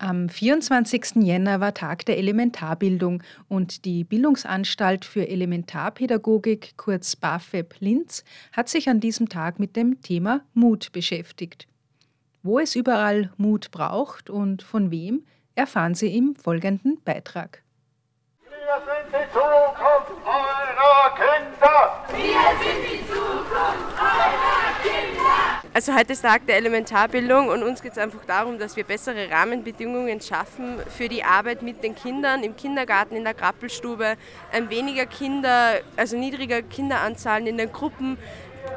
Am 24. Jänner war Tag der Elementarbildung und die Bildungsanstalt für Elementarpädagogik, kurz BAföB Linz, hat sich an diesem Tag mit dem Thema Mut beschäftigt. Wo es überall Mut braucht und von wem, erfahren Sie im folgenden Beitrag. Wir sind die Zukunft eurer Kinder! Wir sind die! Also heute ist Tag der Elementarbildung und uns geht es einfach darum, dass wir bessere Rahmenbedingungen schaffen für die Arbeit mit den Kindern im Kindergarten, in der Krappelstube, weniger Kinder, also niedriger Kinderanzahlen in den Gruppen,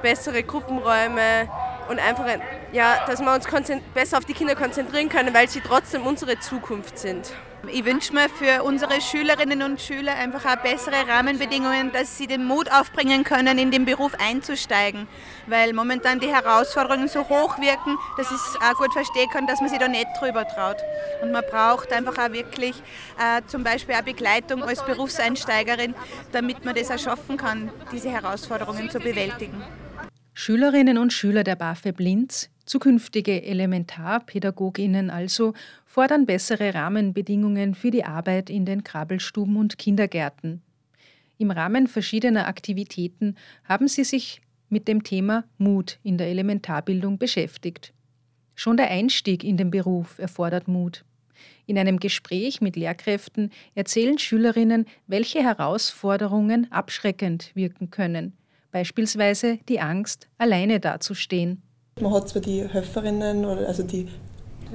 bessere Gruppenräume und einfach, ja, dass wir uns besser auf die Kinder konzentrieren können, weil sie trotzdem unsere Zukunft sind. Ich wünsche mir für unsere Schülerinnen und Schüler einfach auch bessere Rahmenbedingungen, dass sie den Mut aufbringen können, in den Beruf einzusteigen. Weil momentan die Herausforderungen so hoch wirken, dass ich es auch gut verstehen kann, dass man sich da nicht drüber traut. Und man braucht einfach auch wirklich äh, zum Beispiel auch Begleitung als Berufseinsteigerin, damit man das auch schaffen kann, diese Herausforderungen zu bewältigen. Schülerinnen und Schüler der BAföB Linz, zukünftige Elementarpädagoginnen also, fordern bessere Rahmenbedingungen für die Arbeit in den Krabbelstuben und Kindergärten. Im Rahmen verschiedener Aktivitäten haben sie sich mit dem Thema Mut in der Elementarbildung beschäftigt. Schon der Einstieg in den Beruf erfordert Mut. In einem Gespräch mit Lehrkräften erzählen Schülerinnen, welche Herausforderungen abschreckend wirken können, beispielsweise die Angst, alleine dazustehen. Man hat zwar die Helferinnen, oder also die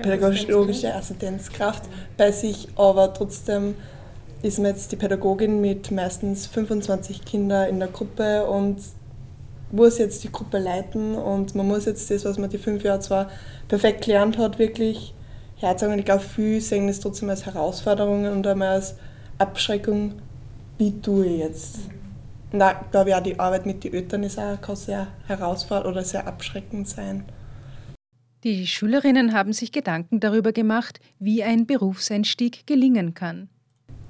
pädagogische Assistenzkraft bei sich, aber trotzdem ist man jetzt die Pädagogin mit meistens 25 Kindern in der Gruppe und muss jetzt die Gruppe leiten und man muss jetzt das, was man die fünf Jahre zwar perfekt gelernt hat, wirklich herzagen. Ich glaube, viele sehen das trotzdem als Herausforderung und einmal als Abschreckung, wie tue ich jetzt. Da glaube ich auch, die Arbeit mit den Eltern ist auch, kann sehr herausfordernd oder sehr abschreckend sein. Die Schülerinnen haben sich Gedanken darüber gemacht, wie ein Berufseinstieg gelingen kann.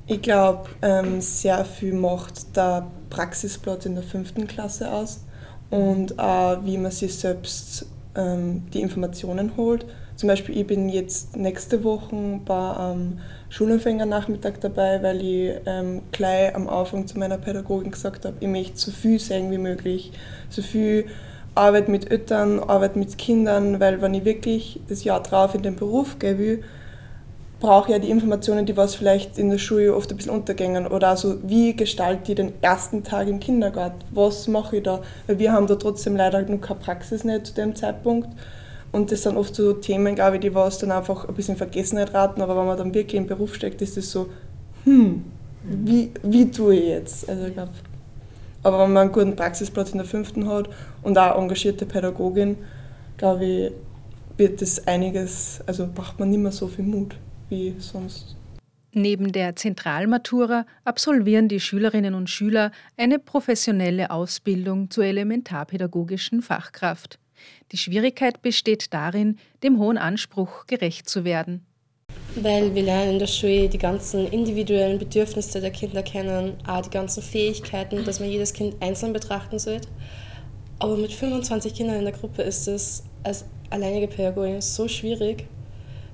Ich glaube, ähm, sehr viel macht der Praxisplatz in der fünften Klasse aus und auch, wie man sich selbst ähm, die Informationen holt. Zum Beispiel, ich bin jetzt nächste Woche bei einem Schulanfängernachmittag dabei, weil ich ähm, gleich am Anfang zu meiner Pädagogin gesagt habe, ich möchte so viel sehen wie möglich, so viel Arbeit mit Eltern, Arbeit mit Kindern, weil wenn ich wirklich das Jahr drauf in den Beruf gehen will, brauche ich ja die Informationen, die was vielleicht in der Schule oft ein bisschen untergängen. Oder also, wie gestalte ich den ersten Tag im Kindergarten? Was mache ich da? Weil wir haben da trotzdem leider noch keine Praxis nicht zu dem Zeitpunkt. Und das sind oft so Themen, glaube ich, die was dann einfach ein bisschen in Vergessenheit raten. Aber wenn man dann wirklich im Beruf steckt, ist das so, hm, wie, wie tue ich jetzt? Also ich glaube, aber wenn man einen guten Praxisplatz in der fünften hat und auch engagierte Pädagogin, glaube ich, wird das einiges, also braucht man nicht mehr so viel Mut wie sonst. Neben der Zentralmatura absolvieren die Schülerinnen und Schüler eine professionelle Ausbildung zur elementarpädagogischen Fachkraft. Die Schwierigkeit besteht darin, dem hohen Anspruch gerecht zu werden. Weil wir lernen in der Schule die ganzen individuellen Bedürfnisse der Kinder kennen, auch die ganzen Fähigkeiten, dass man jedes Kind einzeln betrachten sollte. Aber mit 25 Kindern in der Gruppe ist es als alleinige Pädagogin so schwierig,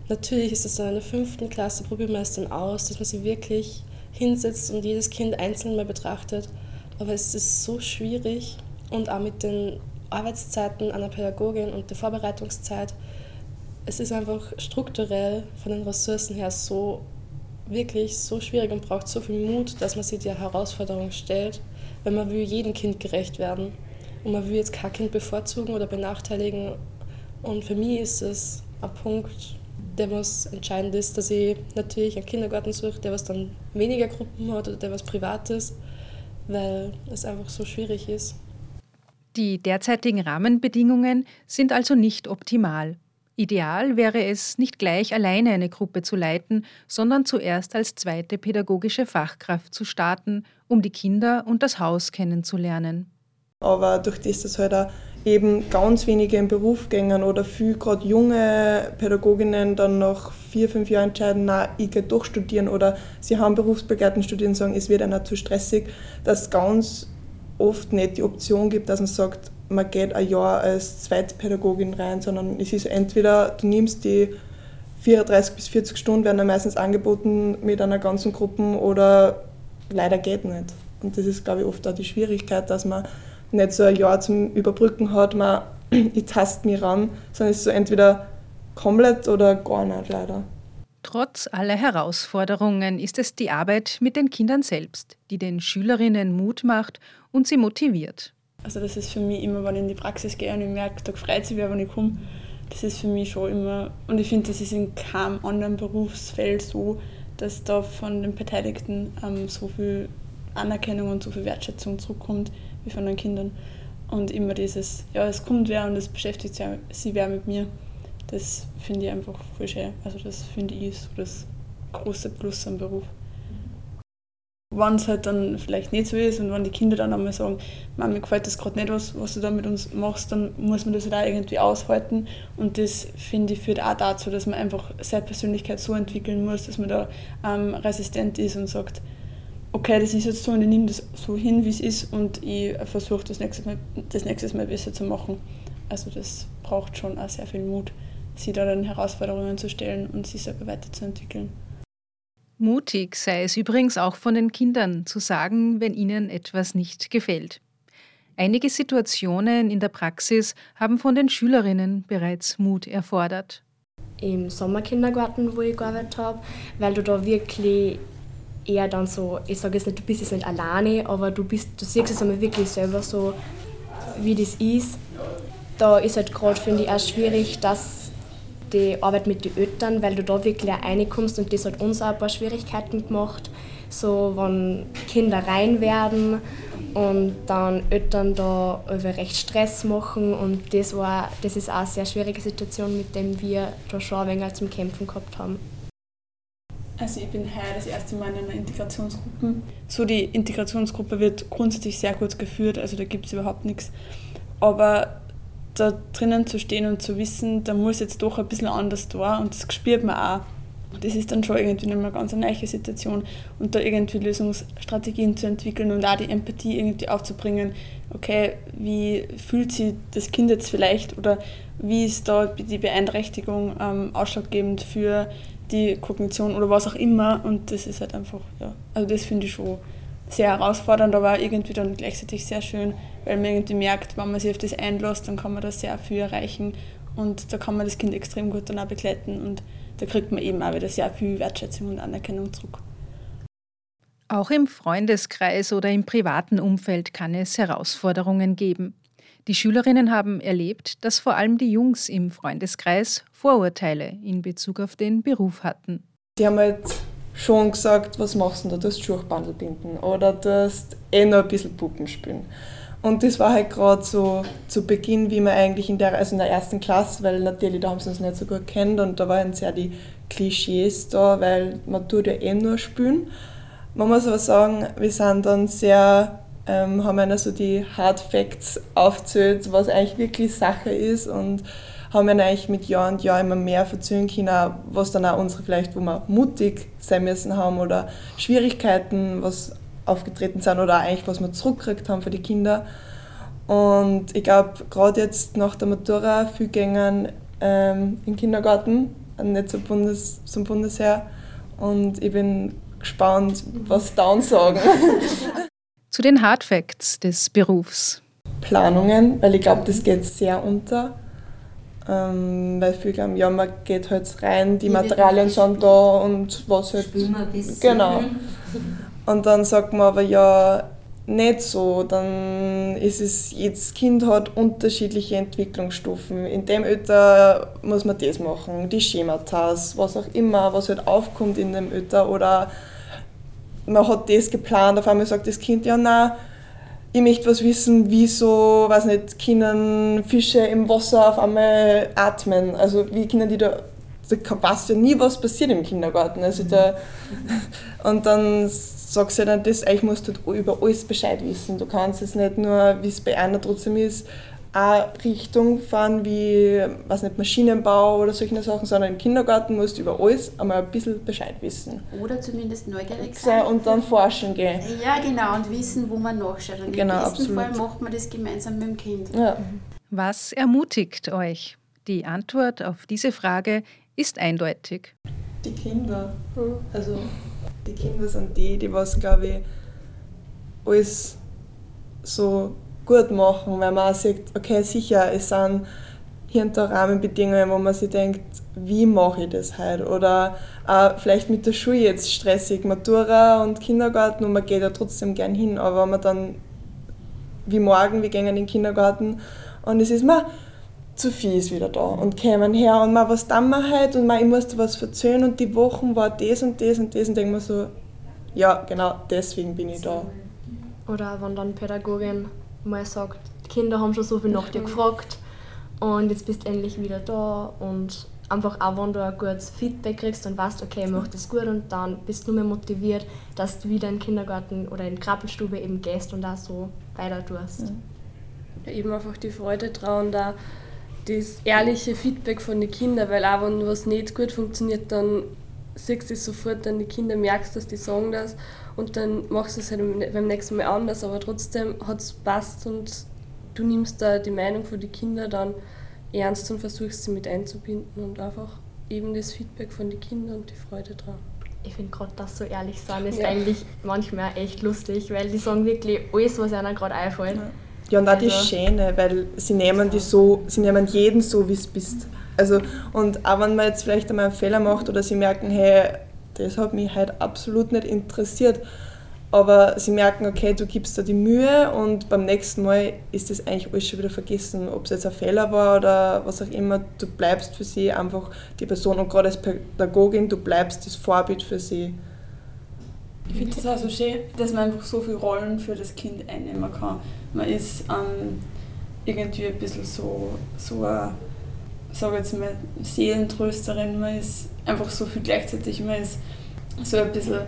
Natürlich ist es dann in der fünften Klasse, probiert man es dann aus, dass man sich wirklich hinsetzt und jedes Kind einzeln mal betrachtet. Aber es ist so schwierig und auch mit den Arbeitszeiten einer Pädagogin und der Vorbereitungszeit. Es ist einfach strukturell von den Ressourcen her so wirklich so schwierig und braucht so viel Mut, dass man sich die Herausforderung stellt, wenn man will jedem Kind gerecht werden und man will jetzt kein Kind bevorzugen oder benachteiligen. Und für mich ist es ein Punkt, der was entscheidend ist, dass ich natürlich einen Kindergarten suche, der was dann weniger Gruppen hat oder der was privat ist, weil es einfach so schwierig ist. Die derzeitigen Rahmenbedingungen sind also nicht optimal. Ideal wäre es, nicht gleich alleine eine Gruppe zu leiten, sondern zuerst als zweite pädagogische Fachkraft zu starten, um die Kinder und das Haus kennenzulernen. Aber durch das, dass halt auch eben ganz wenige im Beruf gehen oder viel gerade junge Pädagoginnen dann nach vier, fünf Jahren entscheiden, na, ich gehe doch studieren oder sie haben berufsbegleitend studieren und sagen, es wird einer zu stressig, dass ganz oft nicht die Option gibt, dass man sagt, man geht ein Jahr als Zweitpädagogin rein, sondern es ist entweder, du nimmst die 34 bis 40 Stunden werden dann meistens angeboten mit einer ganzen Gruppe oder leider geht nicht. Und das ist, glaube ich, oft auch die Schwierigkeit, dass man nicht so ein Jahr zum Überbrücken hat, man, ich taste mich ran, sondern es ist so entweder komplett oder gar nicht leider. Trotz aller Herausforderungen ist es die Arbeit mit den Kindern selbst, die den Schülerinnen Mut macht und sie motiviert. Also das ist für mich immer, wenn ich in die Praxis gehe und ich merke, da freut sich wer, wenn ich komme, das ist für mich schon immer, und ich finde, das ist in keinem anderen Berufsfeld so, dass da von den Beteiligten ähm, so viel Anerkennung und so viel Wertschätzung zurückkommt wie von den Kindern. Und immer dieses, ja, es kommt wer und es beschäftigt sie wer mit mir. Das finde ich einfach voll schön. Also das finde ich so das große Plus am Beruf wenn es halt dann vielleicht nicht so ist und wenn die Kinder dann einmal sagen, Mama, mir gefällt das gerade nicht, was, was du da mit uns machst, dann muss man das halt auch irgendwie aushalten. Und das, finde ich, führt auch dazu, dass man einfach seine Persönlichkeit so entwickeln muss, dass man da ähm, resistent ist und sagt, okay, das ist jetzt so und ich nehme das so hin, wie es ist und ich versuche das das nächste Mal besser zu machen. Also das braucht schon auch sehr viel Mut, sich da dann Herausforderungen zu stellen und sich selber weiterzuentwickeln. Mutig sei es übrigens auch von den Kindern zu sagen, wenn ihnen etwas nicht gefällt. Einige Situationen in der Praxis haben von den Schülerinnen bereits Mut erfordert. Im Sommerkindergarten, wo ich gearbeitet habe, weil du da wirklich eher dann so, ich sage jetzt nicht, du bist jetzt nicht alleine, aber du, bist, du siehst es einmal wirklich selber so, wie das ist. Da ist halt gerade, finde ich, auch schwierig, dass die Arbeit mit den Eltern, weil du da wirklich reinkommst und das hat uns auch ein paar Schwierigkeiten gemacht. So, wenn Kinder rein werden und dann Eltern da recht Stress machen und das, war, das ist auch eine sehr schwierige Situation, mit der wir da schon ein wenig zum Kämpfen gehabt haben. Also ich bin heuer das erste Mal in einer Integrationsgruppe. So die Integrationsgruppe wird grundsätzlich sehr gut geführt, also da gibt es überhaupt nichts. Aber da drinnen zu stehen und zu wissen, da muss jetzt doch ein bisschen anders da und das spürt man auch. Das ist dann schon irgendwie eine ganz neue Situation und da irgendwie Lösungsstrategien zu entwickeln und auch die Empathie irgendwie aufzubringen. Okay, wie fühlt sich das Kind jetzt vielleicht oder wie ist da die Beeinträchtigung ähm, ausschlaggebend für die Kognition oder was auch immer und das ist halt einfach, ja, also das finde ich schon sehr herausfordernd, aber irgendwie dann gleichzeitig sehr schön, weil man irgendwie merkt, wenn man sich auf das einlässt, dann kann man da sehr viel erreichen und da kann man das Kind extrem gut dann auch begleiten und da kriegt man eben auch wieder sehr viel Wertschätzung und Anerkennung zurück. Auch im Freundeskreis oder im privaten Umfeld kann es Herausforderungen geben. Die Schülerinnen haben erlebt, dass vor allem die Jungs im Freundeskreis Vorurteile in Bezug auf den Beruf hatten. Die haben halt schon gesagt, was machst du da? Du hast Schuchbandel binden oder du hast eh noch ein bisschen Puppen spielen. Und das war halt gerade so zu Beginn, wie man eigentlich in der, also in der ersten Klasse, weil natürlich da haben sie uns nicht so gut kennt und da waren sehr die Klischees da, weil man tut ja eh nur spielen. Man muss aber sagen, wir sind dann sehr, ähm, haben einer so die Hard Facts aufzählt, was eigentlich wirklich Sache ist und haben wir eigentlich mit Jahr und Jahr immer mehr verzögern können, was dann auch unsere vielleicht, wo wir mutig sein müssen haben oder Schwierigkeiten, was aufgetreten sind oder eigentlich was wir zurückgekriegt haben für die Kinder. Und ich glaube, gerade jetzt nach der Matura viel gängen ähm, im Kindergarten, nicht zum, Bundes, zum Bundesheer. Und ich bin gespannt, was Down sagen. Zu den Hard Facts des Berufs. Planungen, weil ich glaube, das geht sehr unter. Ähm, weil viele glauben, ja, man geht halt rein, die Materialien sind da und was halt. Genau. Und dann sagt man aber ja, nicht so, dann ist es, jedes Kind hat unterschiedliche Entwicklungsstufen. In dem Alter muss man das machen, die Schemata, was auch immer, was halt aufkommt in dem Alter. Oder man hat das geplant, auf einmal sagt das Kind, ja, nein, ich möchte was wissen, wieso, weiß nicht, können Fische im Wasser auf einmal atmen. Also wie können die da, da weiß ja nie, was passiert im Kindergarten. Also da, und dann sagst du dann, das, eigentlich musst du über alles Bescheid wissen. Du kannst es nicht nur, wie es bei einer trotzdem ist, eine Richtung fahren wie was nicht, Maschinenbau oder solche Sachen, sondern im Kindergarten musst du über alles einmal ein bisschen Bescheid wissen. Oder zumindest neugierig sein. Und dann forschen gehen. Ja, genau, und wissen, wo man nachschaut. Und genau, im besten absolut. Fall macht man das gemeinsam mit dem Kind. Ja. Was ermutigt euch? Die Antwort auf diese Frage ist eindeutig. Die Kinder. Also die Kinder sind die, die was, glaube ich, alles so gut machen, weil man auch sieht, okay, sicher, es sind hier und da Rahmenbedingungen, wo man sich denkt, wie mache ich das heute? Oder auch vielleicht mit der Schule jetzt stressig, Matura und Kindergarten und man geht ja trotzdem gern hin, aber wenn man dann, wie morgen, wir gehen in den Kindergarten und es ist mal zu viel ist wieder da und kämen her und mal was dann mal halt und mal ich musste was verzögern und die Wochen war das und das und das und denke mir so, ja genau deswegen bin ich da. Oder wenn dann Pädagogin mal sagt, die Kinder haben schon so viel nach dir gefragt. Und jetzt bist du endlich wieder da. Und einfach auch wenn du ein gutes Feedback kriegst und weißt, okay, ich mache das gut und dann bist du mehr motiviert, dass du wieder in den Kindergarten oder in die Krabbelstube eben gehst und da so weiter tust. Ja, eben einfach die Freude trauen, da das ehrliche Feedback von den Kindern, weil auch wenn was nicht gut funktioniert, dann siehst du es sofort, dann die Kinder merkst, dass die sagen das und dann machst du es halt beim nächsten Mal anders, aber trotzdem hat es passt und du nimmst da die Meinung von den Kindern dann ernst und versuchst sie mit einzubinden und einfach eben das Feedback von den Kindern und die Freude dran. Ich finde gerade, dass so ehrlich sein ist ja. eigentlich manchmal echt lustig, weil die sagen wirklich alles, was ihnen gerade einfällt. Ja. ja, und auch also. die Schäne, weil sie nehmen die so, sie nehmen jeden so, wie es bist. Also, und auch wenn man jetzt vielleicht einmal einen Fehler macht oder sie merken, hey, das hat mich halt absolut nicht interessiert, aber sie merken, okay, du gibst da die Mühe und beim nächsten Mal ist das eigentlich alles schon wieder vergessen, ob es jetzt ein Fehler war oder was auch immer. Du bleibst für sie einfach die Person und gerade als Pädagogin, du bleibst das Vorbild für sie. Ich finde das auch so schön, dass man einfach so viele Rollen für das Kind einnehmen kann. Man ist ähm, irgendwie ein bisschen so, so eine, sage jetzt mal, Seelentrösterin, man ist einfach so viel gleichzeitig, man ist so ein bisschen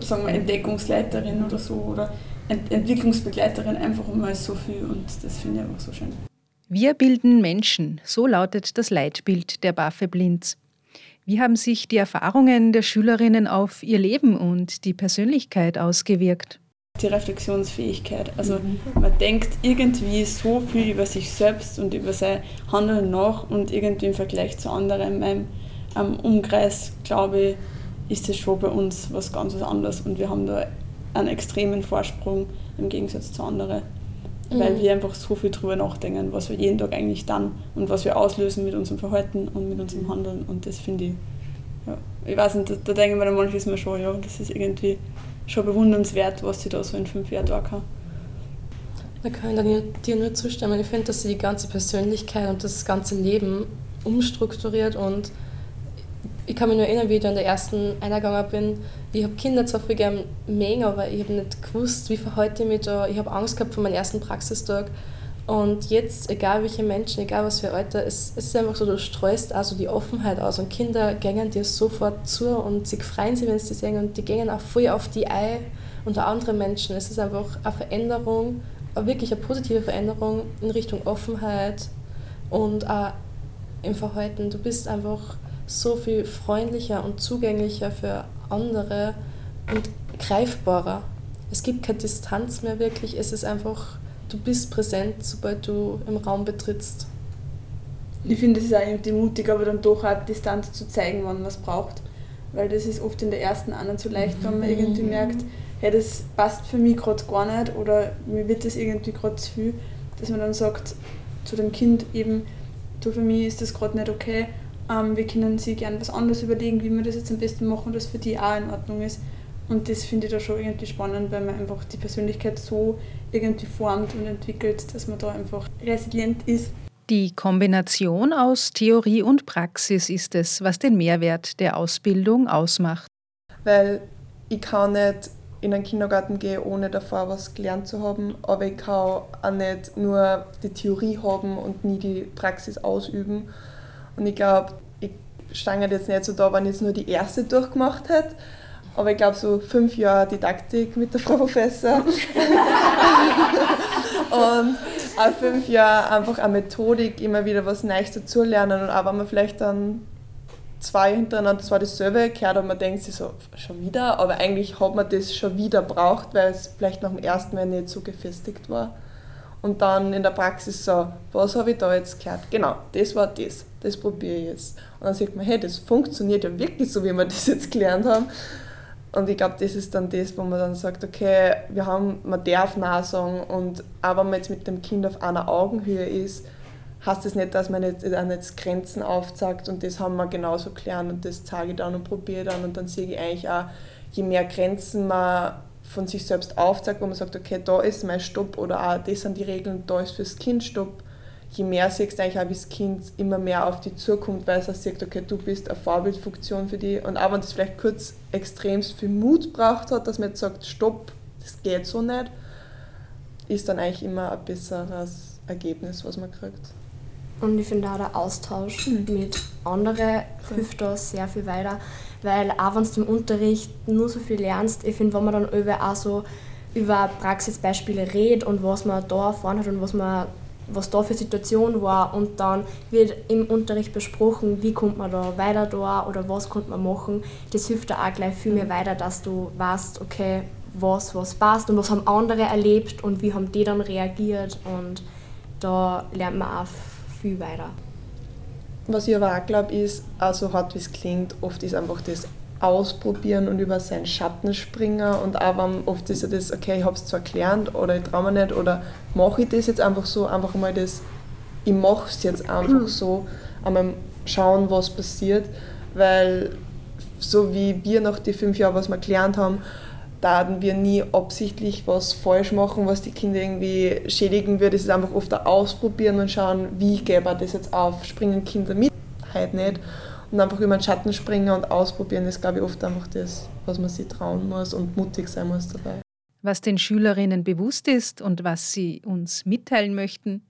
sagen wir, Entdeckungsleiterin oder so oder Ent Entwicklungsbegleiterin einfach mal so viel und das finde ich einfach so schön. Wir bilden Menschen, so lautet das Leitbild der Baffe Blinz. Wie haben sich die Erfahrungen der Schülerinnen auf ihr Leben und die Persönlichkeit ausgewirkt? Die Reflexionsfähigkeit. Also mhm. man denkt irgendwie so viel über sich selbst und über sein Handeln nach und irgendwie im Vergleich zu anderen in meinem Umkreis, glaube ich, ist es schon bei uns was ganz anderes und wir haben da einen extremen Vorsprung im Gegensatz zu anderen. Mhm. Weil wir einfach so viel drüber nachdenken, was wir jeden Tag eigentlich dann und was wir auslösen mit unserem Verhalten und mit unserem Handeln. Und das finde ich, ja, ich weiß nicht, da, da denken wir dann manchmal schon, ja, das ist irgendwie schon bewundernswert, was sie da so in fünf Jahren da kann. Da kann ich dir nur zustimmen. Ich finde, dass sie die ganze Persönlichkeit und das ganze Leben umstrukturiert und ich kann mich nur erinnern, wie ich da in der ersten eingegangen bin. Ich habe Kinder zwar viel gerne mengen, aber ich habe nicht gewusst, wie verhalte ich mich da. Ich habe Angst gehabt vor meinem ersten Praxistag. Und jetzt, egal welche Menschen, egal was für Alter, es, es ist einfach so, du streust also die Offenheit aus und Kinder gängen dir sofort zu und sie freuen sich, wenn sie sehen und die gehen auch voll auf die Ei unter andere Menschen. Es ist einfach eine Veränderung, wirklich eine positive Veränderung in Richtung Offenheit und auch im Verhalten. Du bist einfach so viel freundlicher und zugänglicher für andere und greifbarer. Es gibt keine Distanz mehr wirklich, es ist einfach, du bist präsent, sobald du im Raum betrittst. Ich finde, es ist auch irgendwie mutig, aber dann doch auch Distanz zu zeigen, wann man es braucht. Weil das ist oft in der ersten nicht so leicht, wenn man irgendwie mhm. merkt, hey, das passt für mich gerade gar nicht oder mir wird das irgendwie gerade zu viel, dass man dann sagt zu dem Kind eben, du, für mich ist das gerade nicht okay ähm, wir können sich gerne was anderes überlegen, wie wir das jetzt am besten machen, dass für die auch in Ordnung ist. Und das finde ich da schon irgendwie spannend, weil man einfach die Persönlichkeit so irgendwie formt und entwickelt, dass man da einfach resilient ist. Die Kombination aus Theorie und Praxis ist es, was den Mehrwert der Ausbildung ausmacht. Weil ich kann nicht in einen Kindergarten gehen, ohne davor was gelernt zu haben, aber ich kann auch nicht nur die Theorie haben und nie die Praxis ausüben. Und ich glaube, ich stange jetzt nicht so da, wenn ich jetzt nur die erste durchgemacht hätte. Aber ich glaube, so fünf Jahre Didaktik mit der Frau Professor. und auch fünf Jahre einfach eine Methodik, immer wieder was Neues dazulernen. Und auch wenn man vielleicht dann zwei hintereinander zwar dasselbe gehört und man denkt sich so, schon wieder, aber eigentlich hat man das schon wieder braucht, weil es vielleicht nach dem ersten Mal nicht so gefestigt war. Und dann in der Praxis so, was habe ich da jetzt gehört? Genau, das war das. Das probiere ich jetzt. Und dann sagt man, hey, das funktioniert ja wirklich so, wie wir das jetzt gelernt haben. Und ich glaube, das ist dann das, wo man dann sagt, okay, wir haben, man darf Nein sagen und auch wenn man jetzt mit dem Kind auf einer Augenhöhe ist, heißt das nicht, dass man nicht, dann jetzt Grenzen aufzeigt und das haben wir genauso gelernt und das zeige ich dann und probiere dann und dann sehe ich eigentlich auch, je mehr Grenzen man von sich selbst aufzeigt, wo man sagt, okay, da ist mein Stopp oder auch das sind die Regeln, da ist fürs Kind Stopp, je mehr siehst du eigentlich auch, wie das Kind immer mehr auf dich zukommt, weil es sagt, okay, du bist eine Vorbildfunktion für dich. Und auch wenn es vielleicht kurz extrem viel Mut braucht hat, dass man jetzt sagt, stopp, das geht so nicht, ist dann eigentlich immer ein besseres Ergebnis, was man kriegt. Und ich finde auch der Austausch mhm. mit anderen hilft da sehr viel weiter, weil auch wenn du im Unterricht nur so viel lernst, ich finde, wenn man dann über auch so über Praxisbeispiele redet und was man da erfahren hat und was man was da für Situation war und dann wird im Unterricht besprochen, wie kommt man da weiter da oder was kommt man machen. Das hilft da auch gleich viel mehr weiter, dass du weißt, okay, was, was passt und was haben andere erlebt und wie haben die dann reagiert und da lernt man auch viel weiter. Was ich aber auch glaube, ist, also hart wie es klingt, oft ist einfach das ausprobieren und über seinen Schatten springen und auch wenn oft ist ja das, okay, ich habe es zwar gelernt oder ich traue mir nicht oder mache ich das jetzt einfach so, einfach mal das, ich mache es jetzt einfach mhm. so, einmal schauen, was passiert, weil so wie wir nach den fünf Jahren, was wir gelernt haben, da hatten wir nie absichtlich was falsch machen, was die Kinder irgendwie schädigen würde. Es ist einfach oft ein Ausprobieren und schauen, wie wir das jetzt auf. Springen Kinder mit? Halt nicht und einfach über den Schatten springen und ausprobieren, ist, glaube ich, oft einfach das, was man sich trauen muss und mutig sein muss dabei. Was den Schülerinnen bewusst ist und was sie uns mitteilen möchten,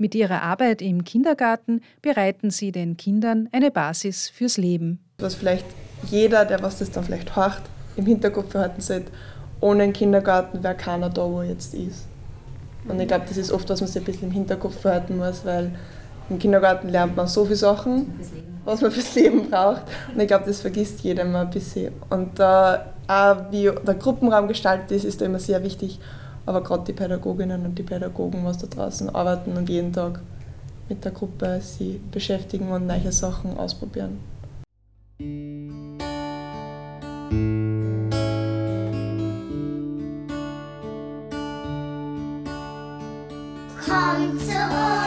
mit ihrer Arbeit im Kindergarten bereiten sie den Kindern eine Basis fürs Leben. Was vielleicht jeder, der was das dann vielleicht hört, im Hinterkopf behalten sollte, ohne einen Kindergarten wäre keiner da, wo er jetzt ist. Und ich glaube, das ist oft, was man sich ein bisschen im Hinterkopf behalten muss, weil im Kindergarten lernt man so viele Sachen, was man fürs Leben braucht. Und ich glaube, das vergisst jeder mal ein bisschen. Und da auch wie der Gruppenraum gestaltet ist, ist da immer sehr wichtig. Aber gerade die Pädagoginnen und die Pädagogen, was da draußen arbeiten und jeden Tag mit der Gruppe sie beschäftigen und neue Sachen ausprobieren. Komm zu uns.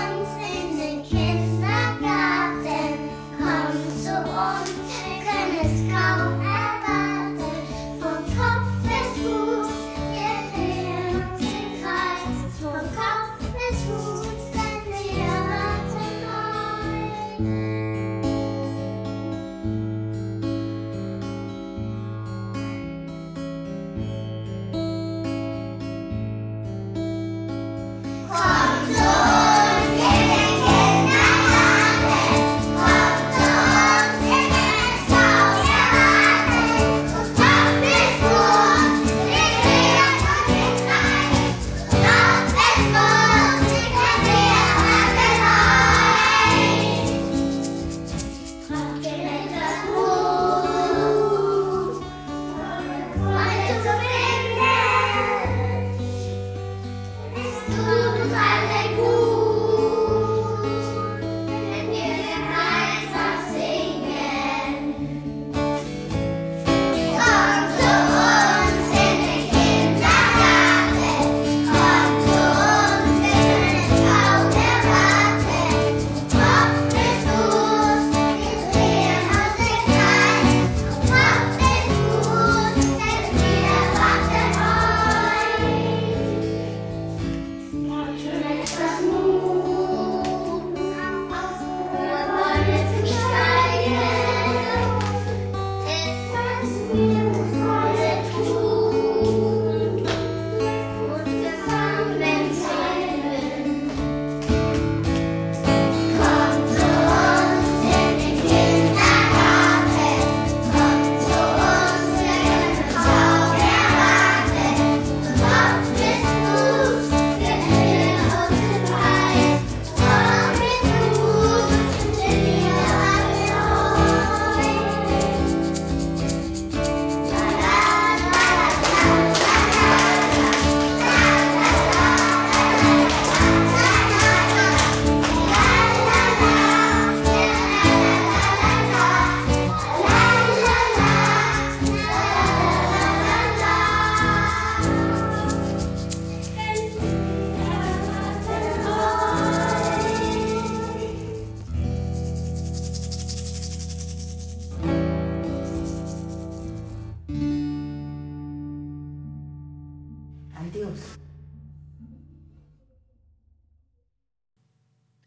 Adios.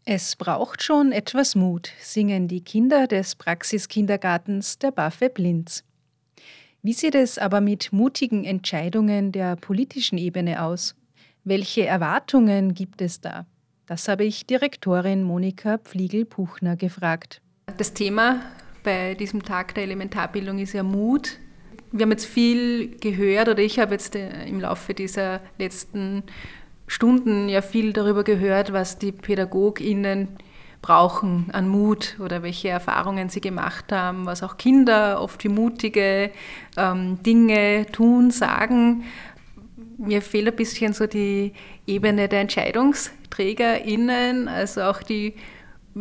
Es braucht schon etwas Mut, singen die Kinder des Praxiskindergartens der Baffe Blinz. Wie sieht es aber mit mutigen Entscheidungen der politischen Ebene aus? Welche Erwartungen gibt es da? Das habe ich Direktorin Monika Pfliegel-Puchner gefragt. Das Thema bei diesem Tag der Elementarbildung ist ja Mut. Wir haben jetzt viel gehört oder ich habe jetzt äh, im Laufe dieser letzten Stunden ja viel darüber gehört, was die PädagogInnen brauchen an Mut oder welche Erfahrungen sie gemacht haben, was auch Kinder oft wie mutige ähm, Dinge tun, sagen. Mir fehlt ein bisschen so die Ebene der EntscheidungsträgerInnen, also auch die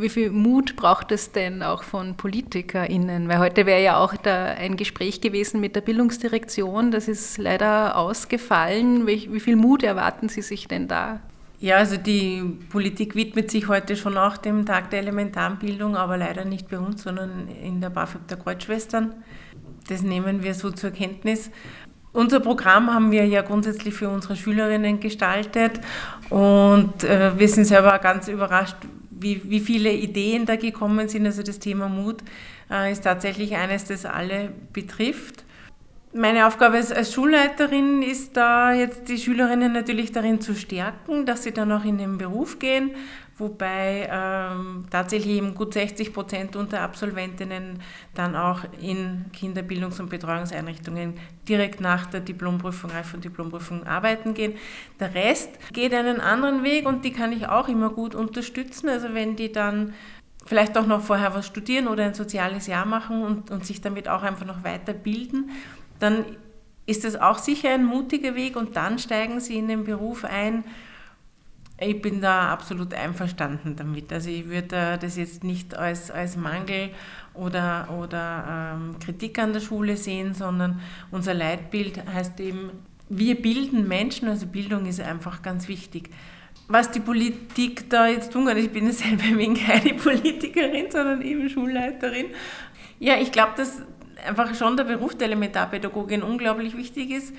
wie viel Mut braucht es denn auch von PolitikerInnen? Weil heute wäre ja auch da ein Gespräch gewesen mit der Bildungsdirektion. Das ist leider ausgefallen. Wie, viel Mut erwarten Sie sich denn da? Ja, also die Politik widmet sich heute schon auch dem Tag der Elementarenbildung, aber leider nicht bei uns, sondern in der BAföG der Kreuzschwestern. Das nehmen wir so zur Kenntnis. Unser Programm haben wir ja grundsätzlich für unsere Schülerinnen gestaltet und äh, wir sind selber ganz überrascht, wie, wie viele Ideen da gekommen sind. Also das Thema Mut äh, ist tatsächlich eines, das alle betrifft. Meine Aufgabe als, Schulleiterin ist da jetzt die Schülerinnen natürlich darin zu stärken, dass sie dann auch in den Beruf gehen, wobei ähm, tatsächlich eben gut 60 Prozent unter Absolventinnen dann auch in Kinderbildungs- und Betreuungseinrichtungen direkt nach der Diplomprüfung, Reif- und Diplomprüfung arbeiten gehen. Der Rest geht einen anderen Weg und die kann ich auch immer gut unterstützen. Also wenn die dann vielleicht auch noch vorher was studieren oder ein soziales Jahr machen und, und sich damit auch einfach noch weiterbilden, dann ist es auch sicher ein mutiger Weg und dann steigen sie in den Beruf ein, ich bin da absolut einverstanden damit. Also ich würde das jetzt nicht als, als Mangel oder, oder ähm, Kritik an der Schule sehen, sondern unser Leitbild heißt eben, wir bilden Menschen, also Bildung ist einfach ganz wichtig. Was die Politik da jetzt tun kann, ich bin selber wegen keine Politikerin, sondern eben Schulleiterin. Ja, ich glaube, dass einfach schon der Beruf der Elementarpädagogin unglaublich wichtig ist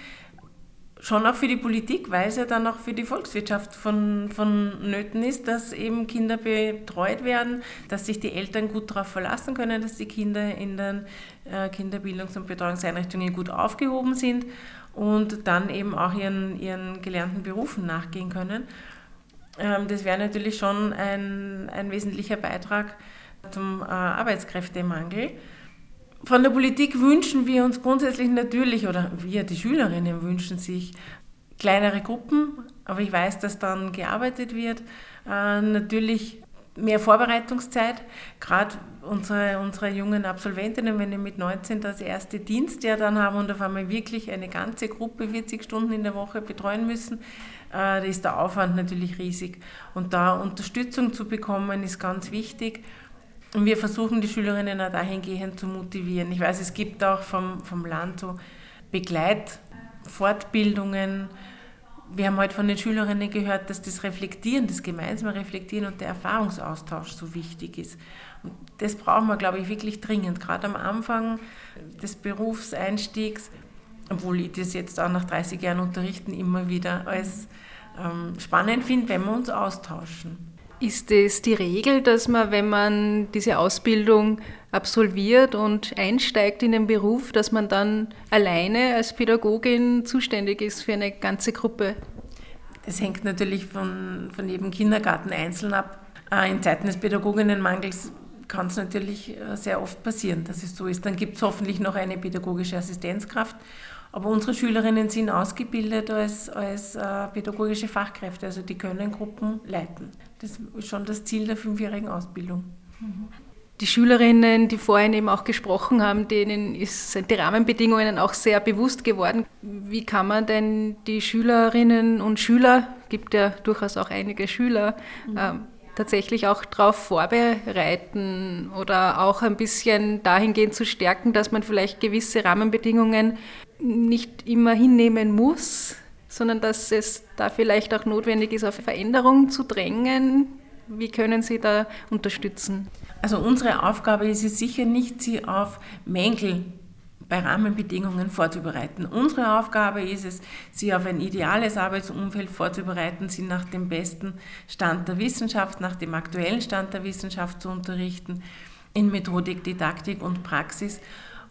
schon auch für die Politik, weil es ja dann auch für die Volkswirtschaft von, von Nöten ist, dass eben Kinder betreut werden, dass sich die Eltern gut darauf verlassen können, dass die Kinder in den äh, Kinderbildungs- und Betreuungseinrichtungen gut aufgehoben sind und dann eben auch ihren, ihren gelernten Berufen nachgehen können. Ähm, das wäre natürlich schon ein, ein wesentlicher Beitrag zum äh, Arbeitskräftemangel. Von der Politik wünschen wir uns grundsätzlich natürlich, oder wir, die Schülerinnen, wünschen sich kleinere Gruppen, aber ich weiß, dass dann gearbeitet wird. Äh, natürlich mehr Vorbereitungszeit, gerade unsere, unsere jungen Absolventinnen, wenn die mit 19 das erste Dienstjahr dann haben und auf einmal wirklich eine ganze Gruppe 40 Stunden in der Woche betreuen müssen, äh, da ist der Aufwand natürlich riesig. Und da Unterstützung zu bekommen, ist ganz wichtig. Und wir versuchen die Schülerinnen auch dahingehend zu motivieren. Ich weiß, es gibt auch vom, vom Land so Begleitfortbildungen. Wir haben heute von den Schülerinnen gehört, dass das Reflektieren, das gemeinsame Reflektieren und der Erfahrungsaustausch so wichtig ist. Und das brauchen wir, glaube ich, wirklich dringend, gerade am Anfang des Berufseinstiegs, obwohl ich das jetzt auch nach 30 Jahren Unterrichten immer wieder als ähm, spannend finde, wenn wir uns austauschen. Ist es die Regel, dass man, wenn man diese Ausbildung absolviert und einsteigt in den Beruf, dass man dann alleine als Pädagogin zuständig ist für eine ganze Gruppe? Das hängt natürlich von, von jedem Kindergarten einzeln ab. Äh, in Zeiten des Pädagoginnenmangels kann es natürlich äh, sehr oft passieren, dass es so ist. Dann gibt es hoffentlich noch eine pädagogische Assistenzkraft aber unsere Schülerinnen sind ausgebildet als, als äh, pädagogische Fachkräfte, also die können Gruppen leiten. Das ist schon das Ziel der fünfjährigen Ausbildung. Die Schülerinnen, die vorhin eben auch gesprochen haben, denen ist, sind die Rahmenbedingungen auch sehr bewusst geworden. Wie kann man denn die Schülerinnen und Schüler, gibt ja durchaus auch einige Schüler, mhm. äh, tatsächlich auch darauf vorbereiten oder auch ein bisschen dahingehend zu stärken, dass man vielleicht gewisse Rahmenbedingungen nicht immer hinnehmen muss, sondern dass es da vielleicht auch notwendig ist, auf Veränderung zu drängen. Wie können Sie da unterstützen? Also unsere Aufgabe ist es sicher nicht, Sie auf Mängel bei Rahmenbedingungen vorzubereiten. Unsere Aufgabe ist es, sie auf ein ideales Arbeitsumfeld vorzubereiten, sie nach dem besten Stand der Wissenschaft, nach dem aktuellen Stand der Wissenschaft zu unterrichten, in Methodik, Didaktik und Praxis.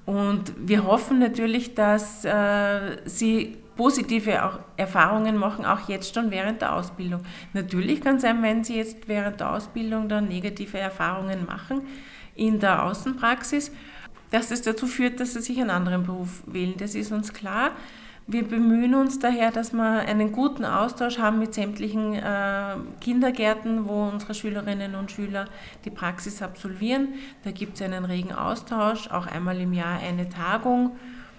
Und wir hoffen natürlich, dass äh, sie positive auch Erfahrungen machen, auch jetzt schon während der Ausbildung. Natürlich kann es sein, wenn sie jetzt während der Ausbildung dann negative Erfahrungen machen in der Außenpraxis, dass es dazu führt, dass sie sich einen anderen Beruf wählen. Das ist uns klar. Wir bemühen uns daher, dass wir einen guten Austausch haben mit sämtlichen äh, Kindergärten, wo unsere Schülerinnen und Schüler die Praxis absolvieren. Da gibt es einen regen Austausch, auch einmal im Jahr eine Tagung,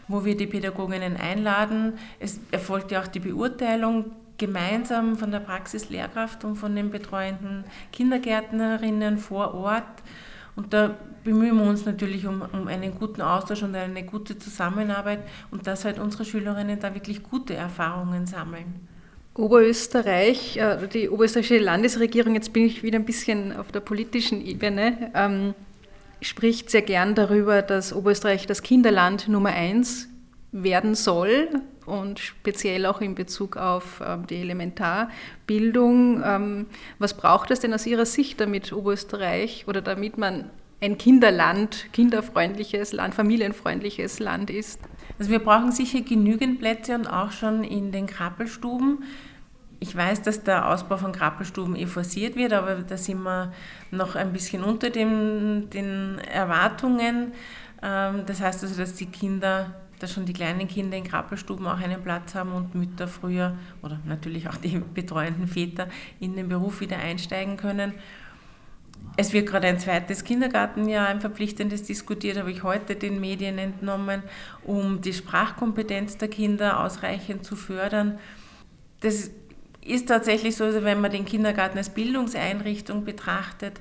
wo wir die Pädagoginnen einladen. Es erfolgt ja auch die Beurteilung gemeinsam von der Praxislehrkraft und von den betreuenden Kindergärtnerinnen vor Ort. Und da bemühen wir uns natürlich um, um einen guten Austausch und eine gute Zusammenarbeit und dass halt unsere Schülerinnen da wirklich gute Erfahrungen sammeln. Oberösterreich, äh, die oberösterreichische Landesregierung, jetzt bin ich wieder ein bisschen auf der politischen Ebene, ähm, spricht sehr gern darüber, dass Oberösterreich das Kinderland Nummer eins werden soll und speziell auch in Bezug auf ähm, die Elementarbildung. Ähm, was braucht es denn aus Ihrer Sicht, damit Oberösterreich oder damit man ein Kinderland, kinderfreundliches Land, familienfreundliches Land ist? Also wir brauchen sicher genügend Plätze und auch schon in den Krabbelstuben. Ich weiß, dass der Ausbau von Krabbelstuben eh forciert wird, aber da sind wir noch ein bisschen unter dem, den Erwartungen. Ähm, das heißt also, dass die Kinder dass schon die kleinen Kinder in Krabbelstuben auch einen Platz haben und Mütter früher oder natürlich auch die betreuenden Väter in den Beruf wieder einsteigen können. Es wird gerade ein zweites Kindergartenjahr, ein verpflichtendes diskutiert, habe ich heute den Medien entnommen, um die Sprachkompetenz der Kinder ausreichend zu fördern. Das ist tatsächlich so, also wenn man den Kindergarten als Bildungseinrichtung betrachtet,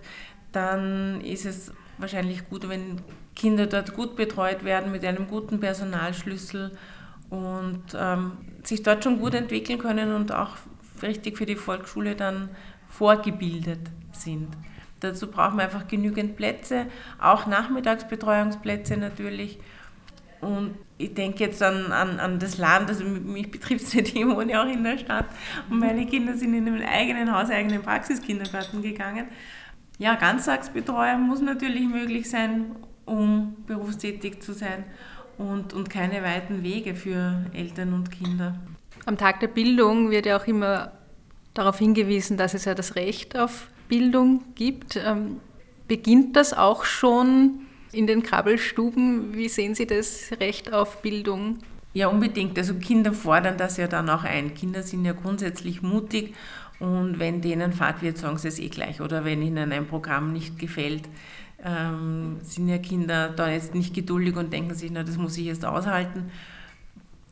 dann ist es wahrscheinlich gut, wenn Kinder dort gut betreut werden mit einem guten Personalschlüssel und ähm, sich dort schon gut entwickeln können und auch richtig für die Volksschule dann vorgebildet sind. Dazu brauchen wir einfach genügend Plätze, auch Nachmittagsbetreuungsplätze natürlich. Und ich denke jetzt an, an, an das Land, also mich betrifft es nicht, ich wohne auch in der Stadt und meine Kinder sind in einem eigenen Haus, eigenen Praxiskindergarten gegangen. Ja, Ganztagsbetreuung muss natürlich möglich sein um berufstätig zu sein und, und keine weiten Wege für Eltern und Kinder. Am Tag der Bildung wird ja auch immer darauf hingewiesen, dass es ja das Recht auf Bildung gibt. Ähm, beginnt das auch schon in den Krabbelstuben? Wie sehen Sie das Recht auf Bildung? Ja, unbedingt. Also Kinder fordern das ja dann auch ein. Kinder sind ja grundsätzlich mutig und wenn denen Fahrt wird, sagen sie es eh gleich. Oder wenn ihnen ein Programm nicht gefällt, ähm, sind ja Kinder da jetzt nicht geduldig und denken sich, na, das muss ich jetzt aushalten.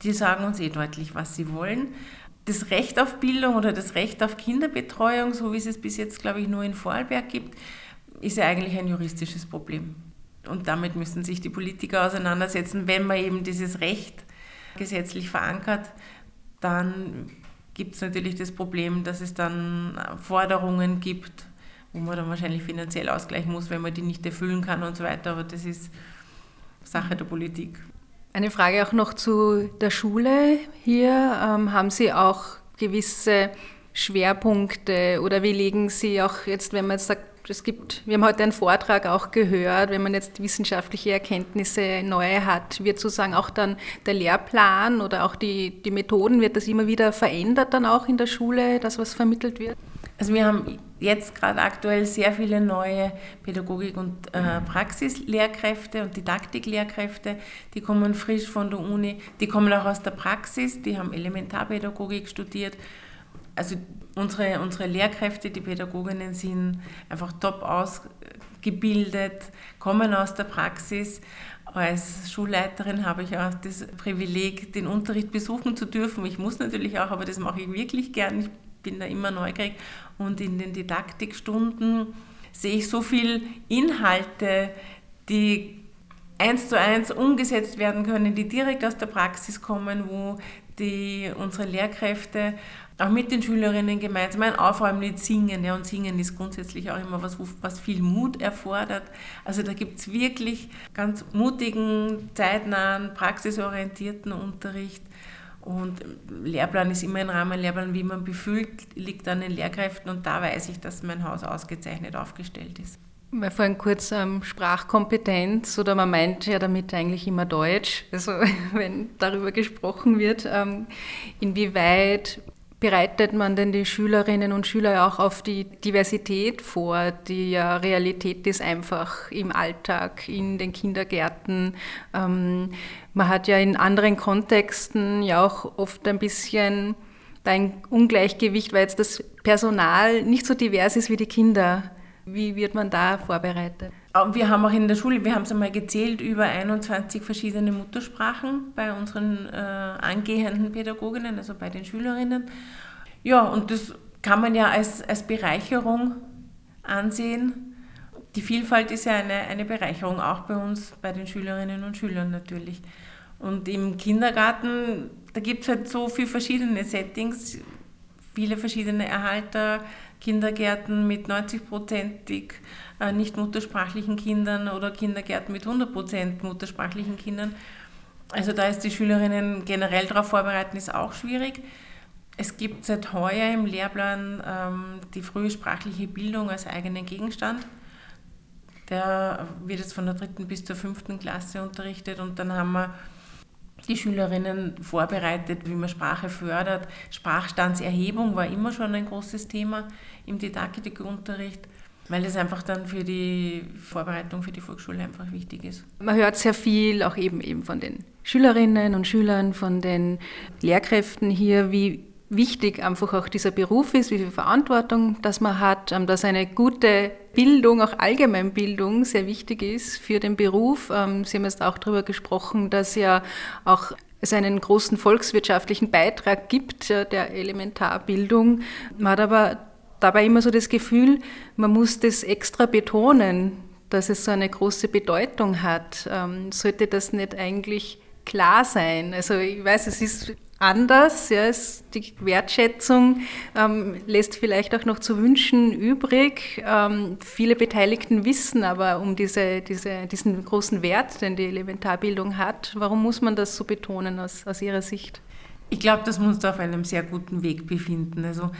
Die sagen uns eh deutlich, was sie wollen. Das Recht auf Bildung oder das Recht auf Kinderbetreuung, so wie es es bis jetzt, glaube ich, nur in Vorarlberg gibt, ist ja eigentlich ein juristisches Problem. Und damit müssen sich die Politiker auseinandersetzen. Wenn man eben dieses Recht gesetzlich verankert, dann gibt es natürlich das Problem, dass es dann Forderungen gibt, wo man dann wahrscheinlich finanziell ausgleichen muss, wenn man die nicht erfüllen kann und so weiter. Aber das ist Sache der Politik. Eine Frage auch noch zu der Schule hier. Ähm, haben Sie auch gewisse Schwerpunkte oder wie legen Sie auch jetzt, wenn man jetzt sagt, es gibt, wir haben heute einen Vortrag auch gehört, wenn man jetzt wissenschaftliche Erkenntnisse neue hat, wird sozusagen auch dann der Lehrplan oder auch die, die Methoden, wird das immer wieder verändert dann auch in der Schule, das was vermittelt wird? Also wir haben jetzt gerade aktuell sehr viele neue Pädagogik- und äh, Praxislehrkräfte und Didaktiklehrkräfte, die kommen frisch von der Uni, die kommen auch aus der Praxis, die haben Elementarpädagogik studiert. Also unsere, unsere Lehrkräfte, die Pädagoginnen sind einfach top ausgebildet, kommen aus der Praxis. Als Schulleiterin habe ich auch das Privileg, den Unterricht besuchen zu dürfen. Ich muss natürlich auch, aber das mache ich wirklich gern. Ich bin da immer neugierig. Und in den Didaktikstunden sehe ich so viele Inhalte, die eins zu eins umgesetzt werden können, die direkt aus der Praxis kommen, wo die unsere Lehrkräfte auch mit den Schülerinnen gemeinsam ein Aufräumen Singen. Ja, und Singen ist grundsätzlich auch immer was, was viel Mut erfordert. Also da gibt es wirklich ganz mutigen, zeitnahen, praxisorientierten Unterricht. Und Lehrplan ist immer ein Rahmenlehrplan, wie man befüllt, liegt an den Lehrkräften und da weiß ich, dass mein Haus ausgezeichnet aufgestellt ist. Weil vorhin kurz ähm, Sprachkompetenz oder man meint ja damit eigentlich immer Deutsch, also wenn darüber gesprochen wird, ähm, inwieweit bereitet man denn die Schülerinnen und Schüler auch auf die Diversität vor, die Realität ist einfach im Alltag, in den Kindergärten. Ähm, man hat ja in anderen Kontexten ja auch oft ein bisschen ein Ungleichgewicht, weil jetzt das Personal nicht so divers ist wie die Kinder. Wie wird man da vorbereitet? Wir haben auch in der Schule, wir haben es einmal gezählt, über 21 verschiedene Muttersprachen bei unseren äh, angehenden Pädagoginnen, also bei den Schülerinnen. Ja, und das kann man ja als, als Bereicherung ansehen. Die Vielfalt ist ja eine, eine Bereicherung, auch bei uns, bei den Schülerinnen und Schülern natürlich. Und im Kindergarten, da gibt es halt so viele verschiedene Settings, viele verschiedene Erhalter, Kindergärten mit 90-prozentig äh, nicht muttersprachlichen Kindern oder Kindergärten mit 100% muttersprachlichen Kindern. Also da ist die Schülerinnen generell darauf vorbereiten, ist auch schwierig. Es gibt seit heuer im Lehrplan ähm, die frühe sprachliche Bildung als eigenen Gegenstand. Der wird jetzt von der dritten bis zur fünften Klasse unterrichtet und dann haben wir die Schülerinnen vorbereitet, wie man Sprache fördert. Sprachstandserhebung war immer schon ein großes Thema im Didaktikunterricht, weil es einfach dann für die Vorbereitung für die Volksschule einfach wichtig ist. Man hört sehr viel auch eben, eben von den Schülerinnen und Schülern, von den Lehrkräften hier, wie wichtig einfach auch dieser Beruf ist, wie viel Verantwortung das man hat, ähm, dass eine gute Bildung, auch Allgemeinbildung, sehr wichtig ist für den Beruf. Ähm, Sie haben jetzt auch darüber gesprochen, dass ja auch es einen großen volkswirtschaftlichen Beitrag gibt der Elementarbildung. Man hat aber dabei immer so das Gefühl, man muss das extra betonen, dass es so eine große Bedeutung hat. Ähm, sollte das nicht eigentlich klar sein? Also ich weiß, es ist anders. Ja, es, die Wertschätzung ähm, lässt vielleicht auch noch zu wünschen übrig. Ähm, viele Beteiligten wissen aber um diese, diese, diesen großen Wert, den die Elementarbildung hat. Warum muss man das so betonen aus, aus Ihrer Sicht? Ich glaube, dass wir uns da auf einem sehr guten Weg befinden. Also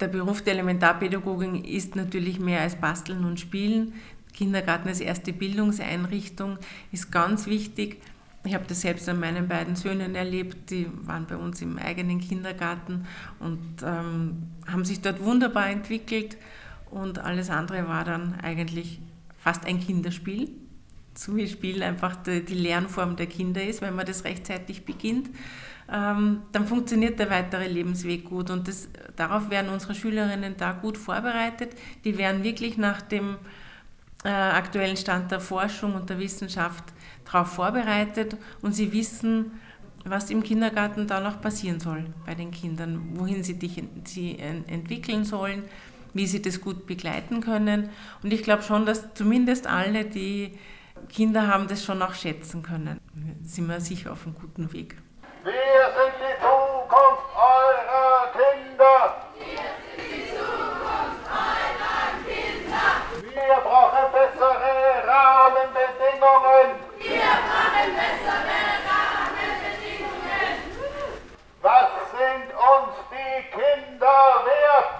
der Beruf der Elementarpädagogin ist natürlich mehr als Basteln und Spielen. Kindergarten als erste Bildungseinrichtung ist ganz wichtig. Ich habe das selbst an meinen beiden Söhnen erlebt, die waren bei uns im eigenen Kindergarten und ähm, haben sich dort wunderbar entwickelt und alles andere war dann eigentlich fast ein Kinderspiel. Wie Spiel einfach die, die Lernform der Kinder ist, wenn man das rechtzeitig beginnt, ähm, dann funktioniert der weitere Lebensweg gut und das, darauf werden unsere Schülerinnen da gut vorbereitet. Die werden wirklich nach dem äh, aktuellen Stand der Forschung und der Wissenschaft darauf vorbereitet und sie wissen, was im Kindergarten da noch passieren soll bei den Kindern, wohin sie dich, sie entwickeln sollen, wie sie das gut begleiten können. Und ich glaube schon, dass zumindest alle, die Kinder haben, das schon auch schätzen können. Da sind wir sicher auf einem guten Weg. Wir sind die Zukunft kendi kendine yaptı.